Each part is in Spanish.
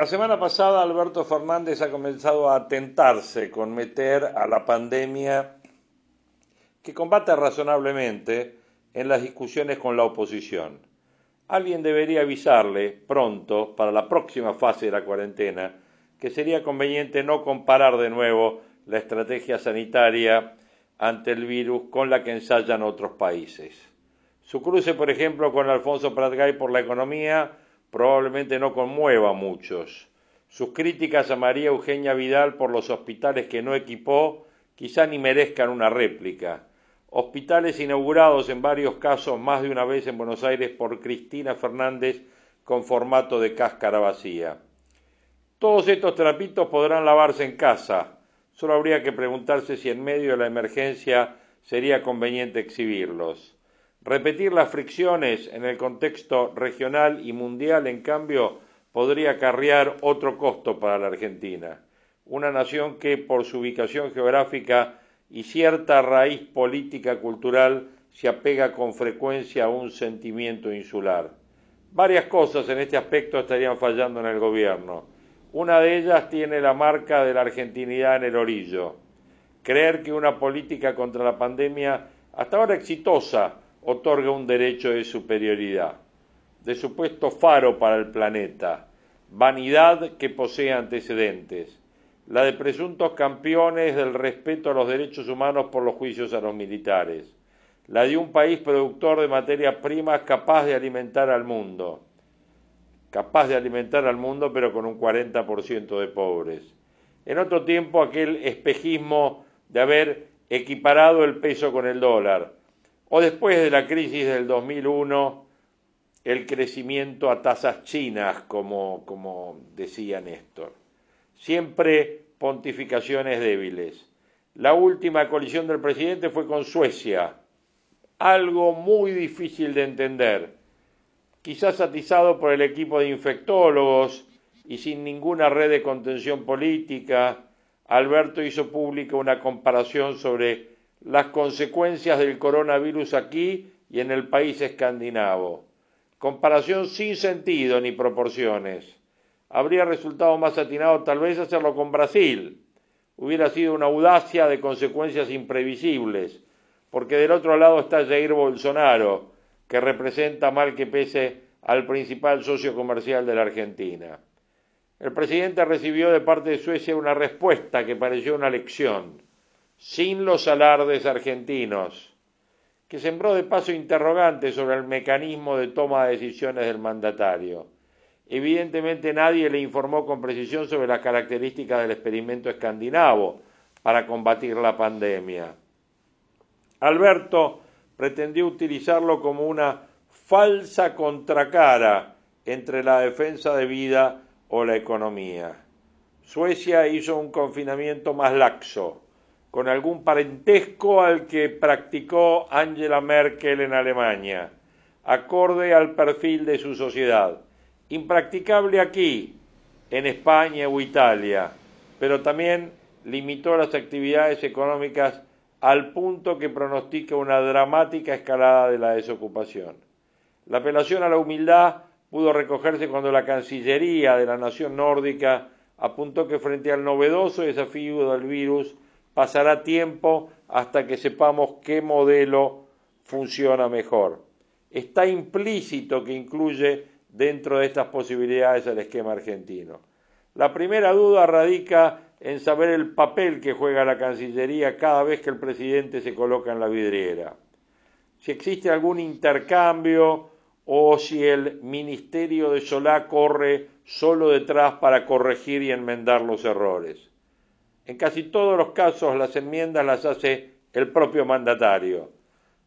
La semana pasada Alberto Fernández ha comenzado a tentarse con meter a la pandemia que combate razonablemente en las discusiones con la oposición. Alguien debería avisarle pronto, para la próxima fase de la cuarentena, que sería conveniente no comparar de nuevo la estrategia sanitaria ante el virus con la que ensayan otros países. Su cruce, por ejemplo, con Alfonso Pratgay por la economía probablemente no conmueva a muchos. Sus críticas a María Eugenia Vidal por los hospitales que no equipó quizá ni merezcan una réplica. Hospitales inaugurados en varios casos más de una vez en Buenos Aires por Cristina Fernández con formato de cáscara vacía. Todos estos trapitos podrán lavarse en casa. Solo habría que preguntarse si en medio de la emergencia sería conveniente exhibirlos. Repetir las fricciones en el contexto regional y mundial, en cambio, podría acarrear otro costo para la Argentina, una nación que, por su ubicación geográfica y cierta raíz política cultural, se apega con frecuencia a un sentimiento insular. Varias cosas en este aspecto estarían fallando en el gobierno. Una de ellas tiene la marca de la argentinidad en el orillo. Creer que una política contra la pandemia, hasta ahora exitosa, otorga un derecho de superioridad, de supuesto faro para el planeta, vanidad que posee antecedentes, la de presuntos campeones del respeto a los derechos humanos por los juicios a los militares, la de un país productor de materias primas capaz de alimentar al mundo, capaz de alimentar al mundo pero con un 40% de pobres. En otro tiempo aquel espejismo de haber equiparado el peso con el dólar, o después de la crisis del 2001, el crecimiento a tasas chinas, como, como decía Néstor. Siempre pontificaciones débiles. La última colisión del presidente fue con Suecia, algo muy difícil de entender, quizás atizado por el equipo de infectólogos y sin ninguna red de contención política, Alberto hizo pública una comparación sobre las consecuencias del coronavirus aquí y en el país escandinavo. Comparación sin sentido ni proporciones. Habría resultado más atinado tal vez hacerlo con Brasil. Hubiera sido una audacia de consecuencias imprevisibles, porque del otro lado está Jair Bolsonaro, que representa mal que pese al principal socio comercial de la Argentina. El presidente recibió de parte de Suecia una respuesta que pareció una lección sin los alardes argentinos, que sembró de paso interrogantes sobre el mecanismo de toma de decisiones del mandatario. Evidentemente nadie le informó con precisión sobre las características del experimento escandinavo para combatir la pandemia. Alberto pretendió utilizarlo como una falsa contracara entre la defensa de vida o la economía. Suecia hizo un confinamiento más laxo, con algún parentesco al que practicó Angela Merkel en Alemania, acorde al perfil de su sociedad. Impracticable aquí, en España o Italia, pero también limitó las actividades económicas al punto que pronostica una dramática escalada de la desocupación. La apelación a la humildad pudo recogerse cuando la Cancillería de la nación nórdica apuntó que frente al novedoso desafío del virus pasará tiempo hasta que sepamos qué modelo funciona mejor. Está implícito que incluye dentro de estas posibilidades el esquema argentino. La primera duda radica en saber el papel que juega la Cancillería cada vez que el presidente se coloca en la vidriera. Si existe algún intercambio o si el Ministerio de Solá corre solo detrás para corregir y enmendar los errores. En casi todos los casos las enmiendas las hace el propio mandatario.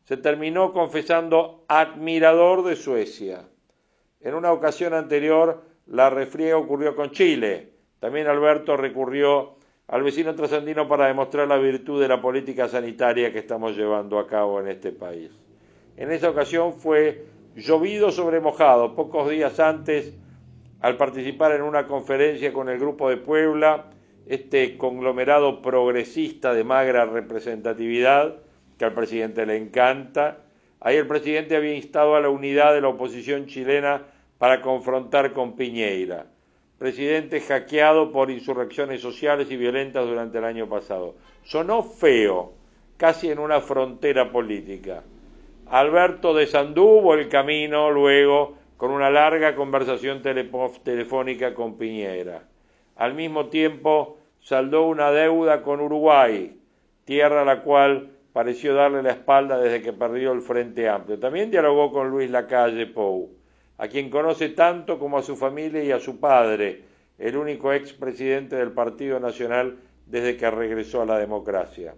Se terminó confesando admirador de Suecia. En una ocasión anterior la refriega ocurrió con Chile. También Alberto recurrió al vecino trasandino para demostrar la virtud de la política sanitaria que estamos llevando a cabo en este país. En esa ocasión fue llovido sobre mojado. Pocos días antes, al participar en una conferencia con el Grupo de Puebla, este conglomerado progresista de magra representatividad, que al presidente le encanta, ahí el presidente había instado a la unidad de la oposición chilena para confrontar con Piñeira, presidente hackeado por insurrecciones sociales y violentas durante el año pasado. Sonó feo, casi en una frontera política. Alberto desanduvo el camino luego con una larga conversación telefónica con Piñera. Al mismo tiempo, saldó una deuda con Uruguay, tierra a la cual pareció darle la espalda desde que perdió el Frente Amplio. También dialogó con Luis Lacalle Pou, a quien conoce tanto como a su familia y a su padre, el único expresidente del Partido Nacional desde que regresó a la democracia.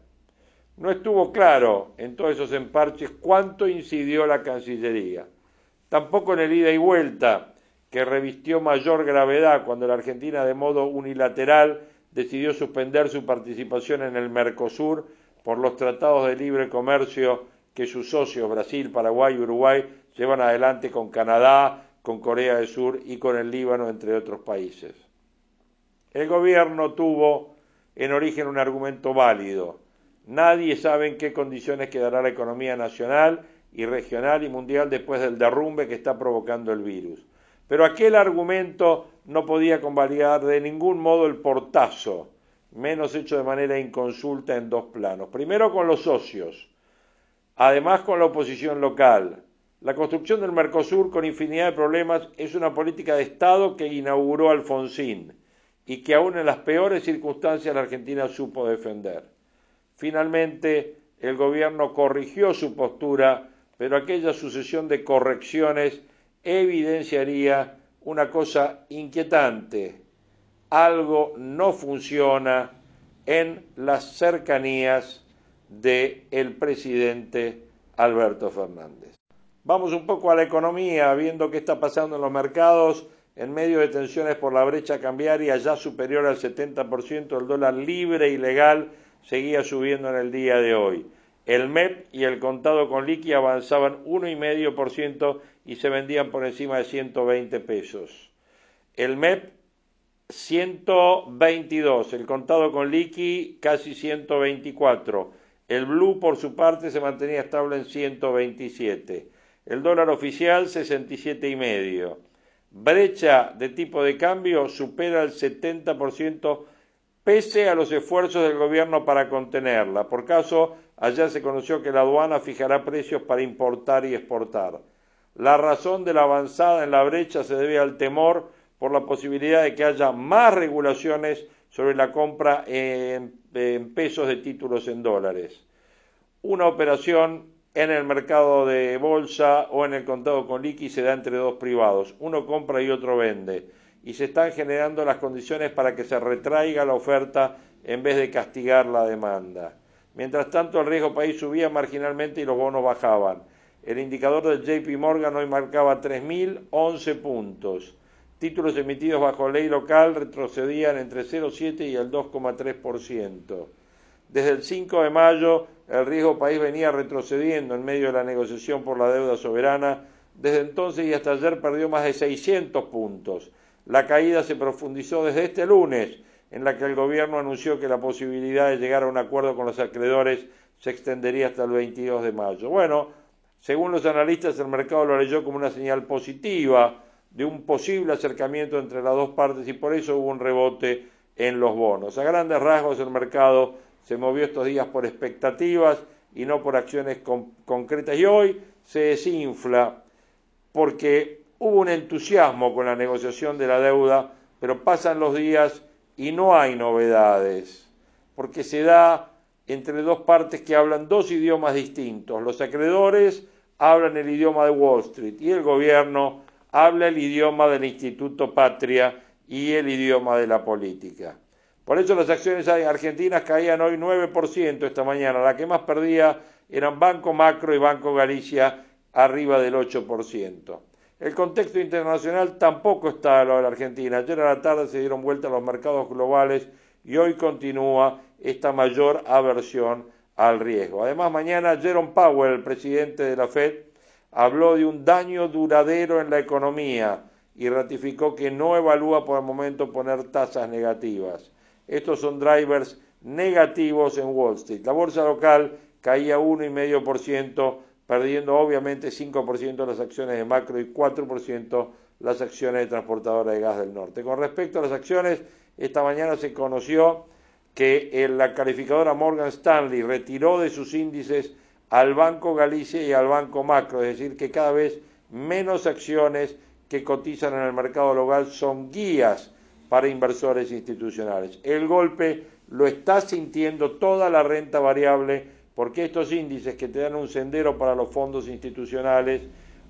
No estuvo claro en todos esos emparches cuánto incidió la Cancillería. Tampoco en el ida y vuelta, que revistió mayor gravedad cuando la Argentina de modo unilateral decidió suspender su participación en el Mercosur por los tratados de libre comercio que sus socios Brasil, Paraguay y Uruguay llevan adelante con Canadá, con Corea del Sur y con el Líbano, entre otros países. El gobierno tuvo en origen un argumento válido Nadie sabe en qué condiciones quedará la economía nacional y regional y mundial después del derrumbe que está provocando el virus. Pero aquel argumento no podía convalidar de ningún modo el portazo, menos hecho de manera inconsulta en dos planos. Primero con los socios, además con la oposición local. La construcción del Mercosur con infinidad de problemas es una política de Estado que inauguró Alfonsín y que aún en las peores circunstancias la Argentina supo defender. Finalmente, el gobierno corrigió su postura, pero aquella sucesión de correcciones evidenciaría una cosa inquietante. Algo no funciona en las cercanías del presidente Alberto Fernández. Vamos un poco a la economía, viendo qué está pasando en los mercados en medio de tensiones por la brecha cambiaria ya superior al 70%, el dólar libre y legal seguía subiendo en el día de hoy. El MEP y el contado con liqui avanzaban 1,5% y se vendían por encima de 120 pesos. El MEP 122, el contado con liqui casi 124. El blue por su parte se mantenía estable en 127. El dólar oficial 67 y medio. Brecha de tipo de cambio supera el 70% pese a los esfuerzos del gobierno para contenerla. Por caso, ayer se conoció que la aduana fijará precios para importar y exportar. La razón de la avanzada en la brecha se debe al temor por la posibilidad de que haya más regulaciones sobre la compra en, pesos de títulos en dólares. Una operación en el mercado de bolsa o en el contado con liqui se da entre dos privados. Uno compra y otro vende y se están generando las condiciones para que se retraiga la oferta en vez de castigar la demanda. Mientras tanto, el riesgo país subía marginalmente y los bonos bajaban. El indicador del JP Morgan hoy marcaba 3.011 puntos. Títulos emitidos bajo ley local retrocedían entre 0,7 y el 2,3%. Desde el 5 de mayo, el riesgo país venía retrocediendo en medio de la negociación por la deuda soberana. Desde entonces y hasta ayer perdió más de 600 puntos. La caída se profundizó desde este lunes, en la que el gobierno anunció que la posibilidad de llegar a un acuerdo con los acreedores se extendería hasta el 22 de mayo. Bueno, según los analistas, el mercado lo leyó como una señal positiva de un posible acercamiento entre las dos partes y por eso hubo un rebote en los bonos. A grandes rasgos, el mercado se movió estos días por expectativas y no por acciones concretas y hoy se desinfla porque hubo un entusiasmo con la negociación de la deuda, pero pasan los días y no hay novedades, porque se da entre dos partes que hablan dos idiomas distintos. Los acreedores hablan el idioma de Wall Street y el gobierno habla el idioma del Instituto Patria y el idioma de la política. Por eso las acciones argentinas caían hoy 9% esta mañana. La que más perdía eran Banco Macro y Banco Galicia arriba del 8%. El contexto internacional tampoco está a la Argentina. Ayer a la tarde se dieron vuelta los mercados globales y hoy continúa esta mayor aversión al riesgo. Además, mañana Jerome Powell, el presidente de la Fed, habló de un daño duradero en la economía y ratificó que no evalúa por el momento poner tasas negativas. Estos son drivers negativos en Wall Street. La bolsa local caía 1,5%, perdiendo obviamente 5% las acciones de macro y 4% las acciones de transportadora de gas del norte. Con respecto a las acciones, esta mañana se conoció que la calificadora Morgan Stanley retiró de sus índices al Banco Galicia y al Banco Macro, es decir, que cada vez menos acciones que cotizan en el mercado local son guías para inversores institucionales. El golpe lo está sintiendo toda la renta variable porque estos índices que te dan un sendero para los fondos institucionales,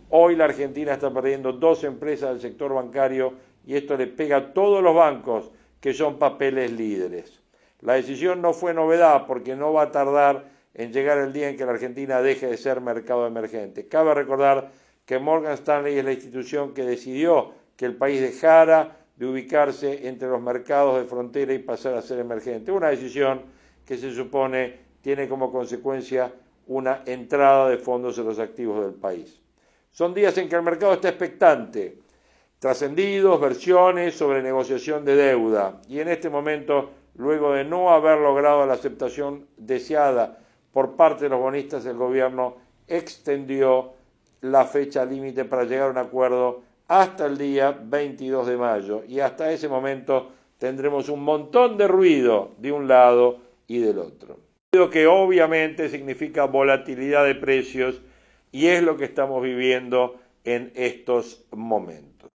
hoy la Argentina está perdiendo dos empresas del sector bancario y esto le pega a todos los bancos que son papeles líderes. La decisión no fue novedad porque no va a tardar en llegar el día en que la Argentina deje de ser mercado emergente. Cabe recordar que Morgan Stanley es la institución que decidió que el país dejara de ubicarse entre los mercados de frontera y pasar a ser emergente. Una decisión que se supone tiene como consecuencia una entrada de fondos en los activos del país. Son días en que el mercado está expectante, trascendidos, versiones sobre negociación de deuda y en este momento, luego de no haber logrado la aceptación deseada por parte de los bonistas, el gobierno extendió la fecha límite para llegar a un acuerdo hasta el día 22 de mayo y hasta ese momento tendremos un montón de ruido de un lado y del otro. Ruido que obviamente significa volatilidad de precios y es lo que estamos viviendo en estos momentos.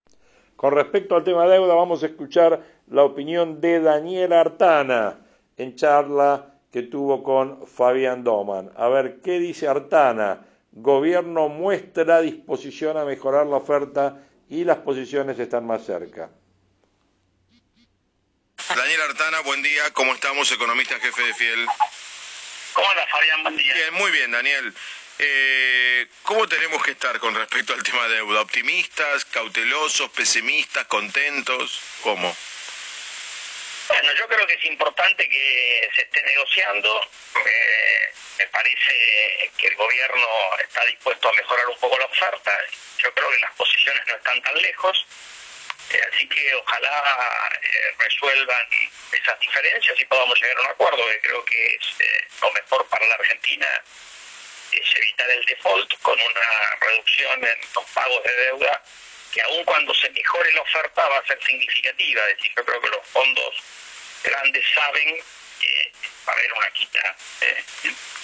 Con respecto al tema de deuda, vamos a escuchar la opinión de Daniel Artana en charla que tuvo con Fabián Doman. A ver, ¿qué dice Artana? Gobierno muestra disposición a mejorar la oferta y las posiciones están más cerca. Daniel Artana, buen día. ¿Cómo estamos, economista jefe de Fiel? Hola, Fabián, buen día. Bien, muy bien, Daniel. Eh, ¿Cómo tenemos que estar con respecto al tema de deuda? ¿Optimistas, cautelosos, pesimistas, contentos? ¿Cómo? Bueno, yo creo que es importante que se esté negociando. Eh, me parece que el gobierno está dispuesto a mejorar un poco la oferta. Yo creo que las posiciones no están tan lejos. Eh, así que ojalá eh, resuelvan esas diferencias y podamos llegar a un acuerdo, que creo que es lo mejor para la Argentina es evitar el default con una reducción en los pagos de deuda que aun cuando se mejore la oferta va a ser significativa. Es decir, yo creo que los fondos grandes saben que va a haber una quita eh,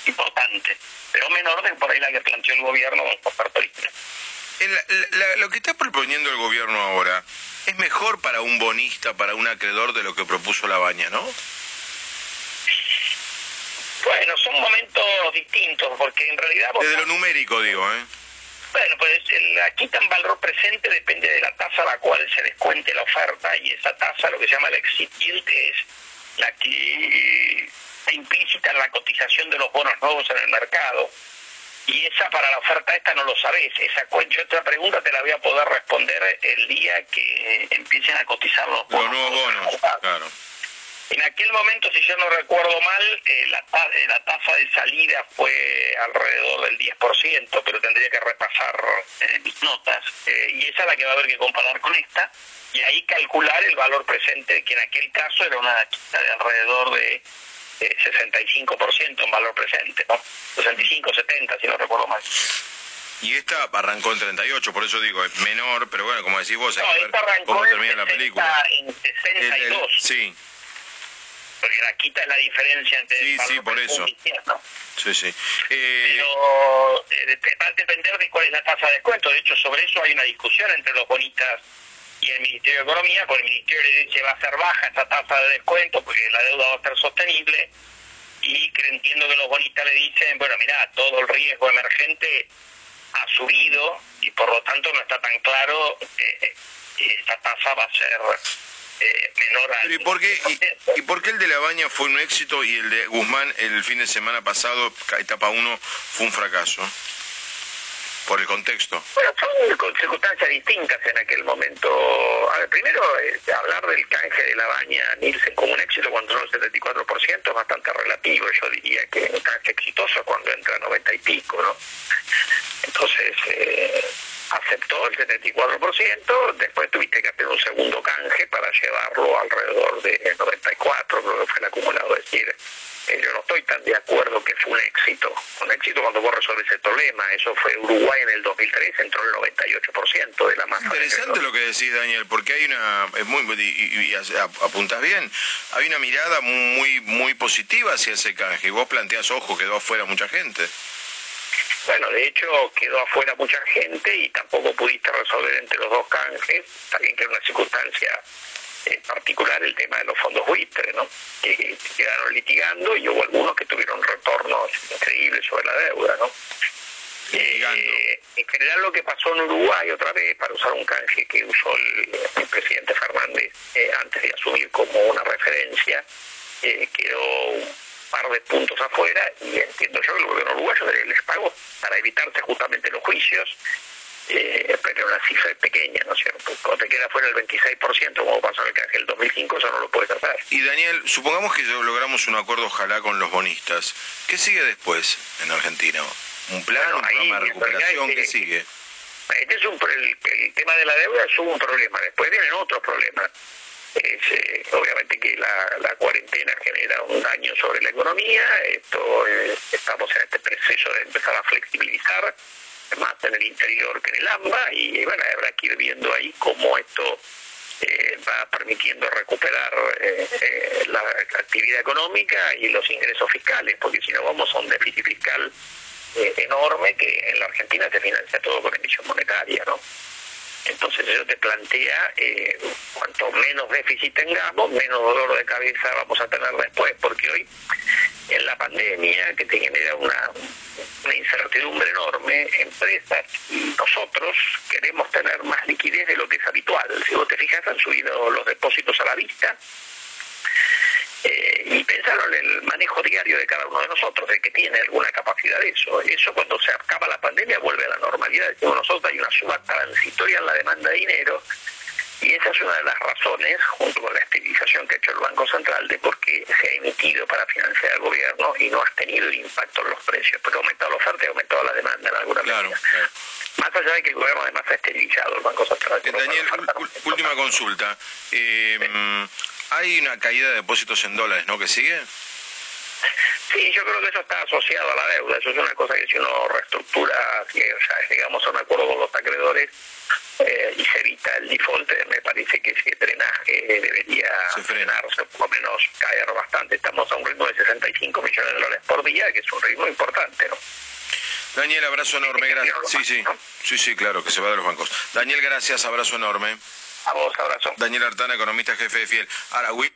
importante, pero menor de por ahí la que planteó el gobierno por parte la, lo que está proponiendo el gobierno ahora es mejor para un bonista, para un acreedor de lo que propuso la baña, ¿no? Bueno, son momentos distintos, porque en realidad... Desde lo numérico, digo, ¿eh? Bueno, pues la quita en valor presente depende de la tasa a la cual se descuente la oferta y esa tasa, lo que se llama la exit yield, es la que está implícita en la cotización de los bonos nuevos en el mercado. Y esa para la oferta esta no lo sabes. Esa yo otra pregunta te la voy a poder responder el día que empiecen a cotizar los bonos. Los nuevos bonos, claro. En aquel momento, si yo no recuerdo mal, eh, la, eh, la, tasa de salida fue alrededor del 10%, pero tendría que repasar eh, mis notas. y esa es la que va a haber que comparar con esta. Y ahí calcular el valor presente, que en aquel caso era una quita de alrededor de 65% en valor presente, ¿no? 65, 70, si no recuerdo mal. Y esta arrancó en 38, por eso digo, es menor, pero bueno, como decís vos, hay que ver cómo termina la película. En 62. sí porque la quita es la diferencia entre sí, sí, por eso. Sí, sí. Eh... Pero eh, va a depender de cuál es la tasa de descuento. De hecho, sobre eso hay una discusión entre los bonistas y el Ministerio de Economía, porque el Ministerio le dice va a ser baja esa tasa de descuento porque la deuda va a ser sostenible. Y entiendo que los bonistas le dicen, bueno, mira, todo el riesgo emergente ha subido y por lo tanto no está tan claro que esta tasa va a ser eh, menor a... ¿y por, qué, y, por qué el de La Baña fue un éxito y el de Guzmán el fin de semana pasado, etapa 1, fue un fracaso? por el contexto. Bueno, son circunstancias distintas en aquel momento. A ver, primero, eh, hablar del canje de la baña Nielsen como un éxito cuando son el 74% es bastante relativo. Yo diría que un canje exitoso cuando entra a 90 y pico, ¿no? Entonces, eh, aceptó el 74%, después tuviste que hacer un segundo canje llevarlo alrededor de 94, creo que fue el acumulado. Es decir, eh, yo no estoy tan de acuerdo que fue un éxito. Un éxito cuando vos resolves el problema. Eso fue Uruguay en el 2003, entró el 98% de la masa. Interesante lo que decís, Daniel, porque hay una, es muy, y, apuntas bien, hay una mirada muy, muy positiva hacia ese canje. Y vos planteás, ojo, quedó afuera mucha gente. Bueno, de hecho quedó afuera mucha gente y tampoco pudiste resolver entre los dos canjes, también que era una circunstancia en particular el tema de los fondos buitre, ¿no? que quedaron litigando y hubo algunos que tuvieron retornos increíbles sobre la deuda. ¿no? Eh, en general lo que pasó en Uruguay otra vez, para usar un canje que usó el, presidente Fernández eh, antes de asumir como una referencia, eh, quedó un par de puntos afuera y entiendo yo que el gobierno uruguayo les pagó para evitarse justamente los juicios eh, pero una cifra pequeña, ¿no es cierto? Cuando te queda fuera el 26%, como pasó en el canje del 2005, eso no lo puedes hacer. Y Daniel, supongamos que logramos un acuerdo, ojalá, con los bonistas. ¿Qué sigue después en Argentina? ¿Un plan, un programa de recuperación? ¿Qué sigue? Este es un, el, tema de la deuda es un problema. Después vienen otros problemas. Eh, obviamente que la, cuarentena genera un daño sobre la economía. Esto eh, estamos en este proceso de empezar a flexibilizar más en el interior que en el AMBA y bueno, habrá que ir viendo ahí cómo esto eh, va permitiendo recuperar eh, eh, la actividad económica y los ingresos fiscales, porque si no vamos a un déficit fiscal enorme que en la Argentina se financia todo con emisión monetaria, ¿no? Entonces eso te plantea, cuanto menos déficit tengamos, menos dolor de cabeza vamos a tener después, porque hoy en la pandemia, que te genera una, incertidumbre enorme, empresas y nosotros queremos tener más liquidez de lo que es habitual. Si vos te fijas, han subido los depósitos a la vista. Eh, en el manejo diario de cada uno de nosotros, de que tiene alguna capacidad de eso. Eso cuando se acaba la pandemia vuelve a la normalidad. Decimos nosotros, hay una suba transitoria en la demanda de dinero y esa es una de las razones, junto con la estabilización que ha hecho el Banco Central, de por qué se ha emitido para financiar al gobierno y no ha tenido el impacto en los precios, porque ha aumentado la oferta y ha aumentado la demanda en alguna claro, medida. Más allá de que el gobierno además ha esterilizado el Banco Central. Eh, Daniel, última consulta. Eh, hay una caída de depósitos en dólares, ¿no? ¿Que sigue? Sí, yo creo que eso está asociado a la deuda. Eso es una cosa que si uno reestructura, que, o sea, llegamos a un acuerdo con los acreedores, eh, y se evita el default, me parece que ese drenaje debería frenarse, por lo menos caer bastante. Estamos a un ritmo de 65 millones de dólares por día, que es un ritmo importante, ¿no? Daniel, abrazo enorme, gracias. Sí, sí, sí, sí, claro, que se va de los bancos. Daniel, gracias, abrazo enorme. A vos, abrazo. Daniel Artana, economista jefe de Fiel. Aragüí.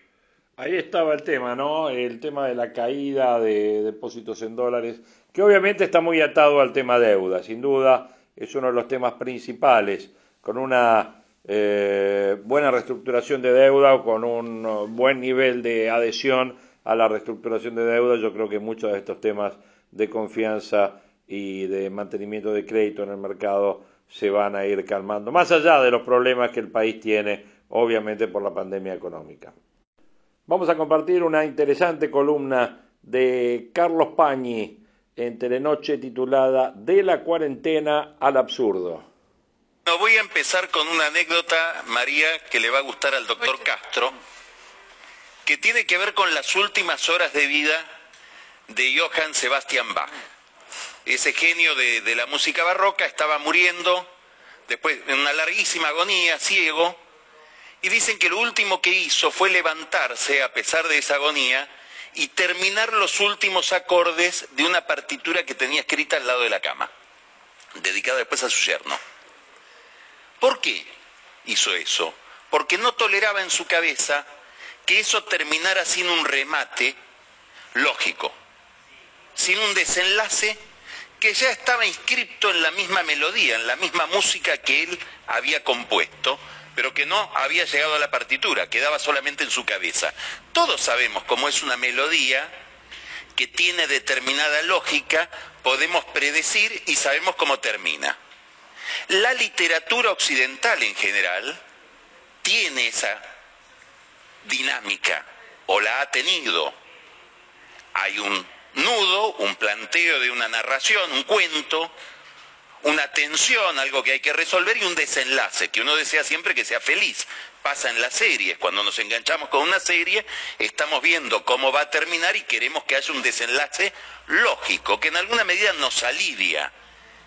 Ahí estaba el tema, ¿no? El tema de la caída de depósitos en dólares, que obviamente está muy atado al tema deuda, sin duda, es uno de los temas principales con una eh, buena reestructuración de deuda o con un buen nivel de adhesión a la reestructuración de deuda, yo creo que muchos de estos temas de confianza y de mantenimiento de crédito en el mercado se van a ir calmando, más allá de los problemas que el país tiene, obviamente por la pandemia económica. Vamos a compartir una interesante columna de Carlos Pañi en Telenoche titulada De la cuarentena al absurdo voy a empezar con una anécdota, María, que le va a gustar al doctor Castro, que tiene que ver con las últimas horas de vida de Johann Sebastian Bach. Ese genio de, la música barroca estaba muriendo, después en una larguísima agonía, ciego, y dicen que lo último que hizo fue levantarse a pesar de esa agonía y terminar los últimos acordes de una partitura que tenía escrita al lado de la cama, dedicada después a su yerno. ¿Por qué hizo eso? Porque no toleraba en su cabeza que eso terminara sin un remate lógico, sin un desenlace que ya estaba inscrito en la misma melodía, en la misma música que él había compuesto, pero que no había llegado a la partitura, quedaba solamente en su cabeza. Todos sabemos cómo es una melodía que tiene determinada lógica, podemos predecir y sabemos cómo termina. La literatura occidental en general tiene esa dinámica, o la ha tenido. Hay un nudo, un planteo de una narración, un cuento, una tensión, algo que hay que resolver y un desenlace, que uno desea siempre que sea feliz. Pasa en las series, cuando nos enganchamos con una serie, estamos viendo cómo va a terminar y queremos que haya un desenlace lógico, que en alguna medida nos alivia.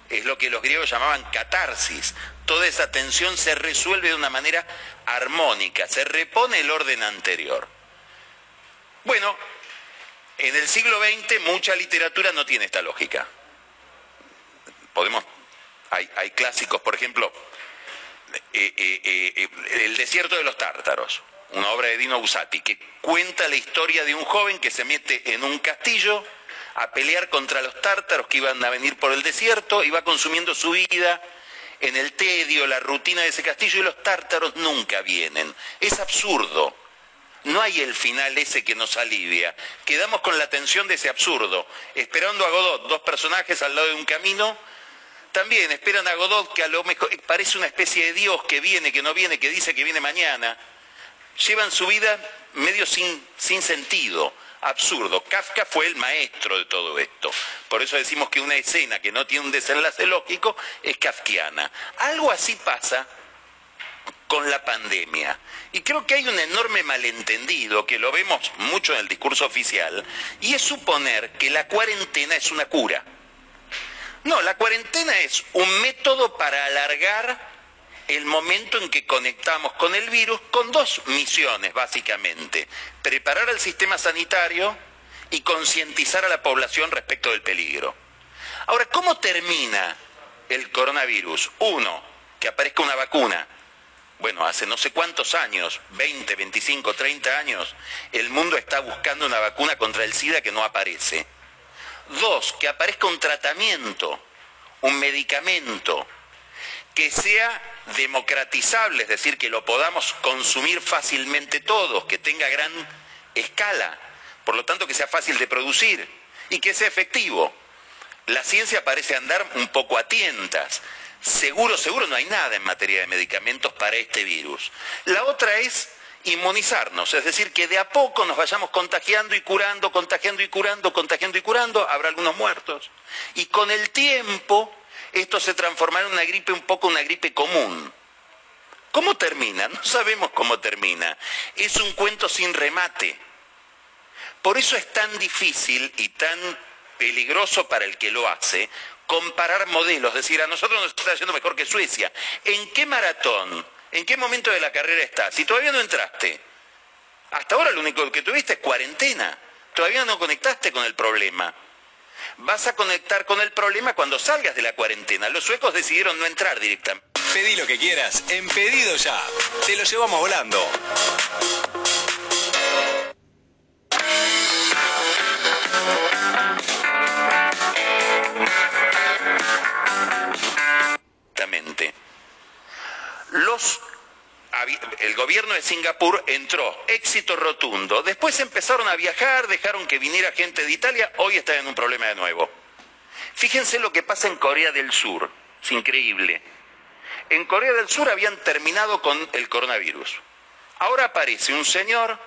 Es lo que los griegos llamaban catarsis. Toda esa tensión se resuelve de una manera armónica, se repone el orden anterior. Bueno, en el siglo XX mucha literatura no tiene esta lógica. Podemos, hay, clásicos, por ejemplo, eh, eh, eh, El desierto de los tártaros, una obra de Dino Busati, que cuenta la historia de un joven que se mete en un castillo a pelear contra los tártaros que iban a venir por el desierto y va consumiendo su vida en el tedio, la rutina de ese castillo y los tártaros nunca vienen. Es absurdo. No hay el final ese que nos alivia. Quedamos con la tensión de ese absurdo, esperando a Godot, dos personajes al lado de un camino. También esperan a Godot, que a lo mejor parece una especie de Dios que viene, que no viene, que dice que viene mañana. Llevan su vida medio sin, sin sentido, absurdo. Kafka fue el maestro de todo esto. Por eso decimos que una escena que no tiene un desenlace lógico es kafkiana. Algo así pasa con la pandemia. Y creo que hay un enorme malentendido, que lo vemos mucho en el discurso oficial, y es suponer que la cuarentena es una cura. No, la cuarentena es un método para alargar el momento en que conectamos con el virus con dos misiones, básicamente. Preparar al sistema sanitario y concientizar a la población respecto del peligro. Ahora, ¿cómo termina el coronavirus? Uno, que aparezca una vacuna bueno, hace no sé cuántos años, 20, 25, 30 años, el mundo está buscando una vacuna contra el SIDA que no aparece. Dos, que aparezca un tratamiento, un medicamento que sea democratizable, es decir, que lo podamos consumir fácilmente todos, que tenga gran escala, por lo tanto que sea fácil de producir y que sea efectivo. La ciencia parece andar un poco a tientas. Seguro, seguro no hay nada en materia de medicamentos para este virus. La otra es inmunizarnos, es decir, que de a poco nos vayamos contagiando y curando, contagiando y curando, contagiando y curando, habrá algunos muertos. Y con el tiempo esto se transformará en una gripe un poco una gripe común. ¿Cómo termina? No sabemos cómo termina. Es un cuento sin remate. Por eso es tan difícil y tan peligroso para el que lo hace comparar modelos, decir, a nosotros nos está yendo mejor que Suecia. ¿En qué maratón? ¿En qué momento de la carrera estás? Si todavía no entraste. Hasta ahora lo único que tuviste es cuarentena. Todavía no conectaste con el problema. Vas a conectar con el problema cuando salgas de la cuarentena. Los suecos decidieron no entrar directamente. Pedí lo que quieras en Pedido Ya. Te lo llevamos volando. El gobierno de Singapur entró, éxito rotundo. Después empezaron a viajar, dejaron que viniera gente de Italia, hoy están en un problema de nuevo. Fíjense lo que pasa en Corea del Sur, es increíble. En Corea del Sur habían terminado con el coronavirus. Ahora aparece un señor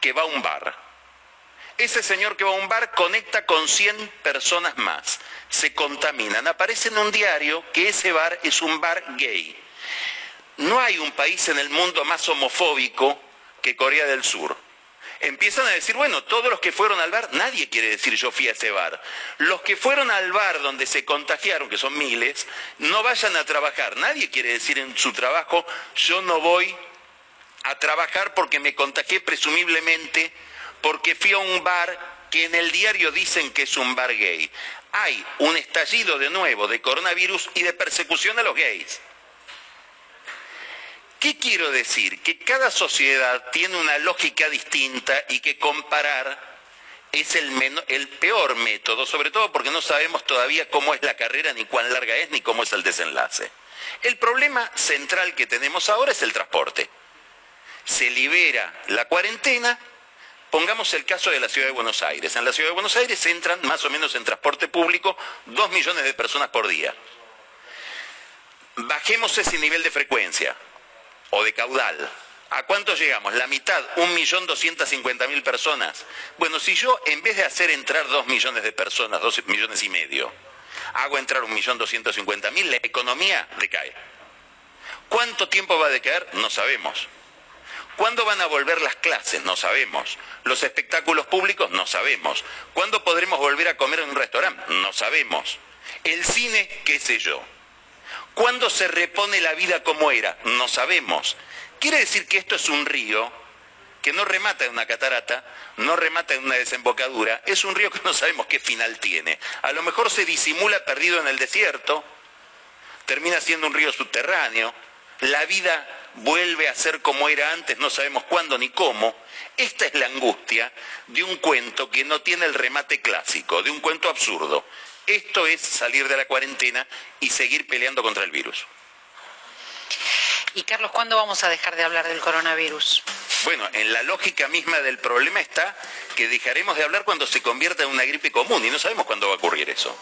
que va a un bar. Ese señor que va a un bar conecta con 100 personas más. Se contaminan. Aparece en un diario que ese bar es un bar gay. No hay un país en el mundo más homofóbico que Corea del Sur. Empiezan a decir, bueno, todos los que fueron al bar, nadie quiere decir yo fui a ese bar. Los que fueron al bar donde se contagiaron, que son miles, no vayan a trabajar. Nadie quiere decir en su trabajo, yo no voy a trabajar porque me contagié presumiblemente, porque fui a un bar que en el diario dicen que es un bar gay. Hay un estallido de nuevo de coronavirus y de persecución a los gays. ¿Qué quiero decir? Que cada sociedad tiene una lógica distinta y que comparar es el, el peor método, sobre todo porque no sabemos todavía cómo es la carrera, ni cuán larga es, ni cómo es el desenlace. El problema central que tenemos ahora es el transporte. Se libera la cuarentena, pongamos el caso de la ciudad de Buenos Aires. En la ciudad de Buenos Aires entran más o menos en transporte público dos millones de personas por día. Bajemos ese nivel de frecuencia o de caudal. ¿A cuánto llegamos? La mitad, un millón doscientos cincuenta mil personas. Bueno, si yo en vez de hacer entrar dos millones de personas, dos millones y medio, hago entrar un millón doscientos cincuenta mil, la economía decae. ¿Cuánto tiempo va a decaer? No sabemos. ¿Cuándo van a volver las clases? No sabemos. Los espectáculos públicos? No sabemos. ¿Cuándo podremos volver a comer en un restaurante? No sabemos. El cine, qué sé yo. ¿Cuándo se repone la vida como era? No sabemos. Quiere decir que esto es un río que no remata en una catarata, no remata en una desembocadura, es un río que no sabemos qué final tiene. A lo mejor se disimula perdido en el desierto, termina siendo un río subterráneo, la vida vuelve a ser como era antes, no sabemos cuándo ni cómo. Esta es la angustia de un cuento que no tiene el remate clásico, de un cuento absurdo. Esto es salir de la cuarentena y seguir peleando contra el virus. Y Carlos, ¿cuándo vamos a dejar de hablar del coronavirus? Bueno, en la lógica misma del problema está que dejaremos de hablar cuando se convierta en una gripe común y no sabemos cuándo va a ocurrir eso.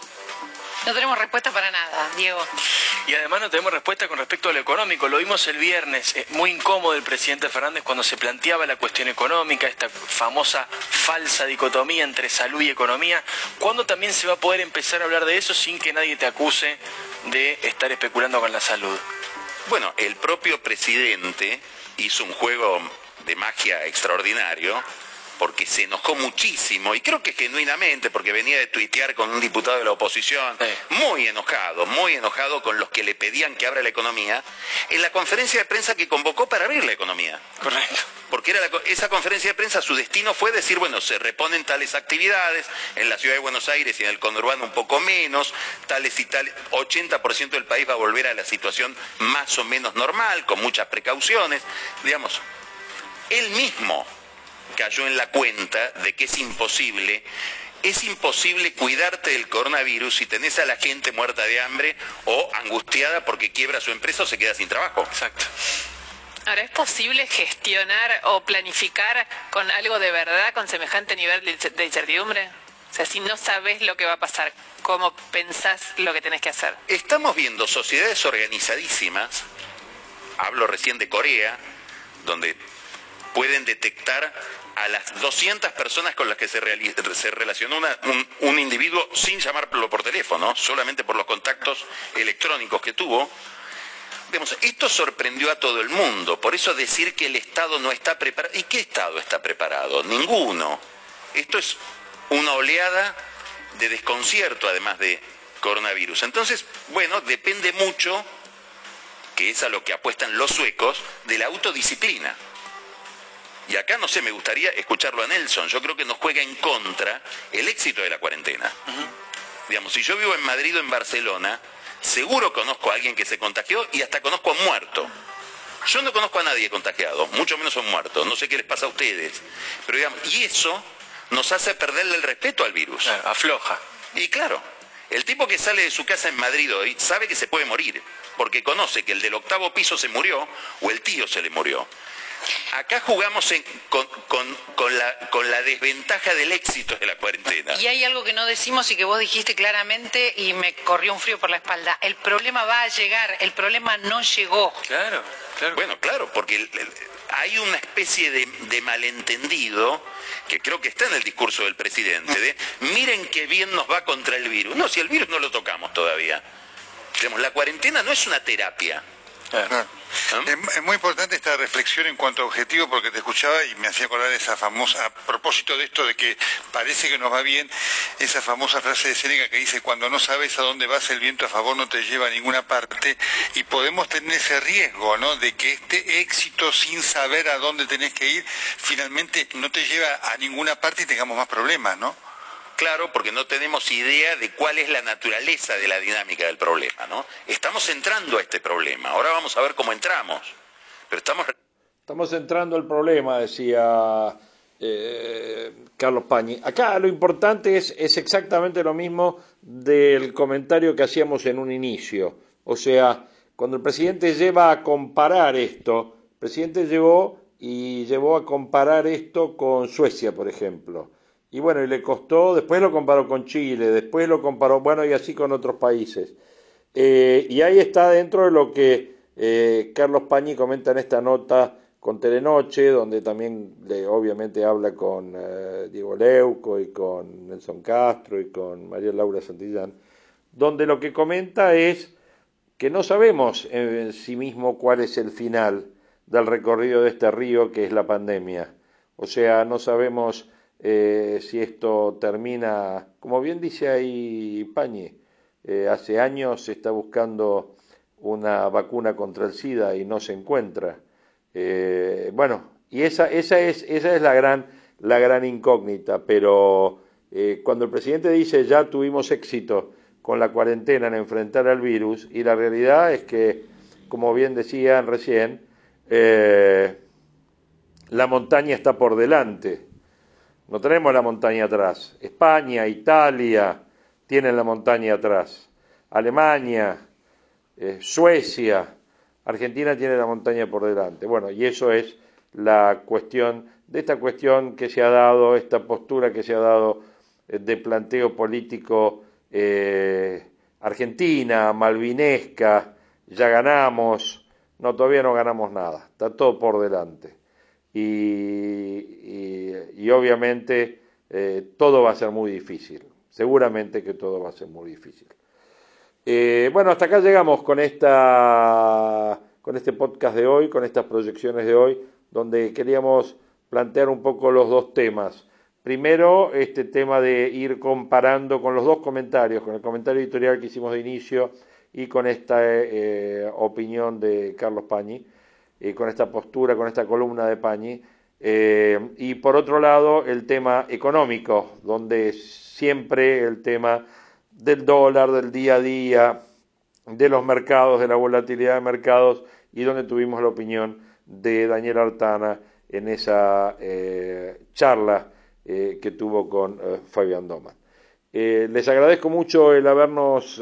No tenemos respuesta para nada, Diego. Y además no tenemos respuesta con respecto a lo económico. Lo vimos el viernes, eh, muy incómodo el presidente Fernández cuando se planteaba la cuestión económica, esta famosa falsa dicotomía entre salud y economía. ¿Cuándo también se va a poder empezar a hablar de eso sin que nadie te acuse de estar especulando con la salud? Bueno, el propio presidente hizo un juego de magia extraordinario porque se enojó muchísimo, y creo que genuinamente, porque venía de tuitear con un diputado de la oposición, muy enojado, muy enojado con los que le pedían que abra la economía, en la conferencia de prensa que convocó para abrir la economía. Correcto. Porque era esa conferencia de prensa, su destino fue decir, bueno, se reponen tales actividades, en la ciudad de Buenos Aires y en el conurbano un poco menos, tales y tales, 80% del país va a volver a la situación más o menos normal, con muchas precauciones, digamos, él mismo cayó en la cuenta de que es imposible es imposible cuidarte del coronavirus si tenés a la gente muerta de hambre o angustiada porque quiebra su empresa o se queda sin trabajo. Exacto. Ahora, ¿es posible gestionar o planificar con algo de verdad, con semejante nivel de incertidumbre? O sea, si no sabes lo que va a pasar, ¿cómo pensás lo que tenés que hacer? Estamos viendo sociedades organizadísimas, hablo recién de Corea, donde pueden detectar a las 200 personas con las que se, relacionó un, individuo sin llamarlo por teléfono, solamente por los contactos electrónicos que tuvo. esto sorprendió a todo el mundo, por eso decir que el Estado no está preparado. ¿Y qué Estado está preparado? Ninguno. Esto es una oleada de desconcierto, además de coronavirus. Entonces, bueno, depende mucho, que es a lo que apuestan los suecos, de la autodisciplina. Y acá no sé, me gustaría escucharlo a Nelson. Yo creo que nos juega en contra el éxito de la cuarentena. Digamos, si yo vivo en Madrid o en Barcelona, seguro conozco a alguien que se contagió y hasta conozco a un muerto. Yo no conozco a nadie contagiado, mucho menos a un muerto. No sé qué les pasa a ustedes. Pero digamos, y eso nos hace perderle el respeto al virus. afloja. Y claro, el tipo que sale de su casa en Madrid hoy sabe que se puede morir, porque conoce que el del octavo piso se murió o el tío se le murió. Acá jugamos con, la, desventaja del éxito de la cuarentena. Y hay algo que no decimos y que vos dijiste claramente y me corrió un frío por la espalda. El problema va a llegar, el problema no llegó. Claro, claro. Bueno, claro, porque hay una especie de, malentendido que creo que está en el discurso del presidente, de miren qué bien nos va contra el virus. No, si el virus no lo tocamos todavía. la cuarentena no es una terapia. Es, muy importante esta reflexión en cuanto a objetivo porque te escuchaba y me hacía acordar esa famosa, a propósito de esto de que parece que nos va bien, esa famosa frase de Seneca que dice cuando no sabes a dónde vas el viento a favor no te lleva a ninguna parte y podemos tener ese riesgo, ¿no? De que este éxito sin saber a dónde tenés que ir finalmente no te lleva a ninguna parte y tengamos más problemas, ¿no? Claro porque no tenemos idea de cuál es la naturaleza de la dinámica del problema, ¿no? Estamos entrando a este problema, ahora vamos a ver cómo entramos, pero estamos... Estamos entrando al problema, decía eh, Carlos Pañi. Acá lo importante es, es exactamente lo mismo del comentario que hacíamos en un inicio. O sea, cuando el presidente lleva a comparar esto, el presidente llevó y llevó a comparar esto con Suecia, por ejemplo. Y bueno, y le costó, después lo comparó con Chile, después lo comparó, bueno, y así con otros países. Eh, y ahí está dentro de lo que eh, Carlos Pañi comenta en esta nota con Telenoche, donde también obviamente habla con eh, Diego Leuco y con Nelson Castro y con María Laura Santillán, donde lo que comenta es que no sabemos en sí mismo cuál es el final del recorrido de este río que es la pandemia. O sea, no sabemos eh, si esto termina, como bien dice ahí Pañi, eh, hace años se está buscando una vacuna contra el SIDA y no se encuentra. Eh, bueno, y esa, esa, es, esa es la gran, la gran incógnita, pero eh, cuando el presidente dice ya tuvimos éxito con la cuarentena en enfrentar al virus, y la realidad es que, como bien decían recién, eh, la montaña está por delante. No tenemos la montaña atrás. España, Italia tienen la montaña atrás. Alemania, Suecia, Argentina tiene la montaña por delante. Bueno, y eso es la cuestión, de esta cuestión que se ha dado, esta postura que se ha dado eh, de planteo político eh, argentina, malvinesca, ya ganamos, no, todavía no ganamos nada, está todo por delante. Y, obviamente eh, todo va a ser muy difícil, seguramente que todo va a ser muy difícil. Eh, bueno, hasta acá llegamos con, esta, con este podcast de hoy, con estas proyecciones de hoy, donde queríamos plantear un poco los dos temas. Primero, este tema de ir comparando con los dos comentarios, con el comentario editorial que hicimos de inicio y con esta eh, opinión de Carlos Pañi, eh, con esta postura, con esta columna de Pañi. y por otro lado, el tema económico, donde siempre el tema del dólar, del día a día, de los mercados, de la volatilidad de mercados y donde tuvimos la opinión de Daniel Artana en esa eh, charla eh, que tuvo con eh, Fabián Doman. les agradezco mucho el habernos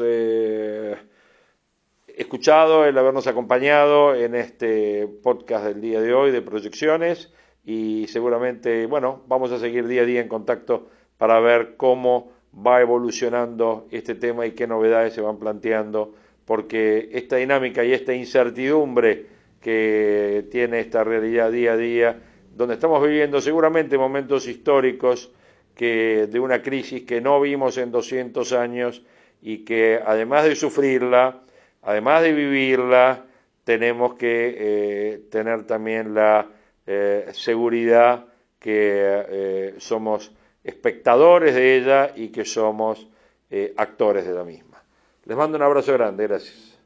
escuchado, el habernos acompañado en este podcast del día de hoy de proyecciones y seguramente, bueno, vamos a seguir día a día en contacto para ver cómo va evolucionando este tema y qué novedades se van planteando, porque esta dinámica y esta incertidumbre que tiene esta realidad día a día, donde estamos viviendo seguramente momentos históricos que, de una crisis que no vimos en 200 años y que además de sufrirla, además de vivirla, tenemos que eh, tener también la eh, seguridad que eh, somos espectadores de ella y que somos eh, actores de la misma. Les mando un abrazo grande, gracias.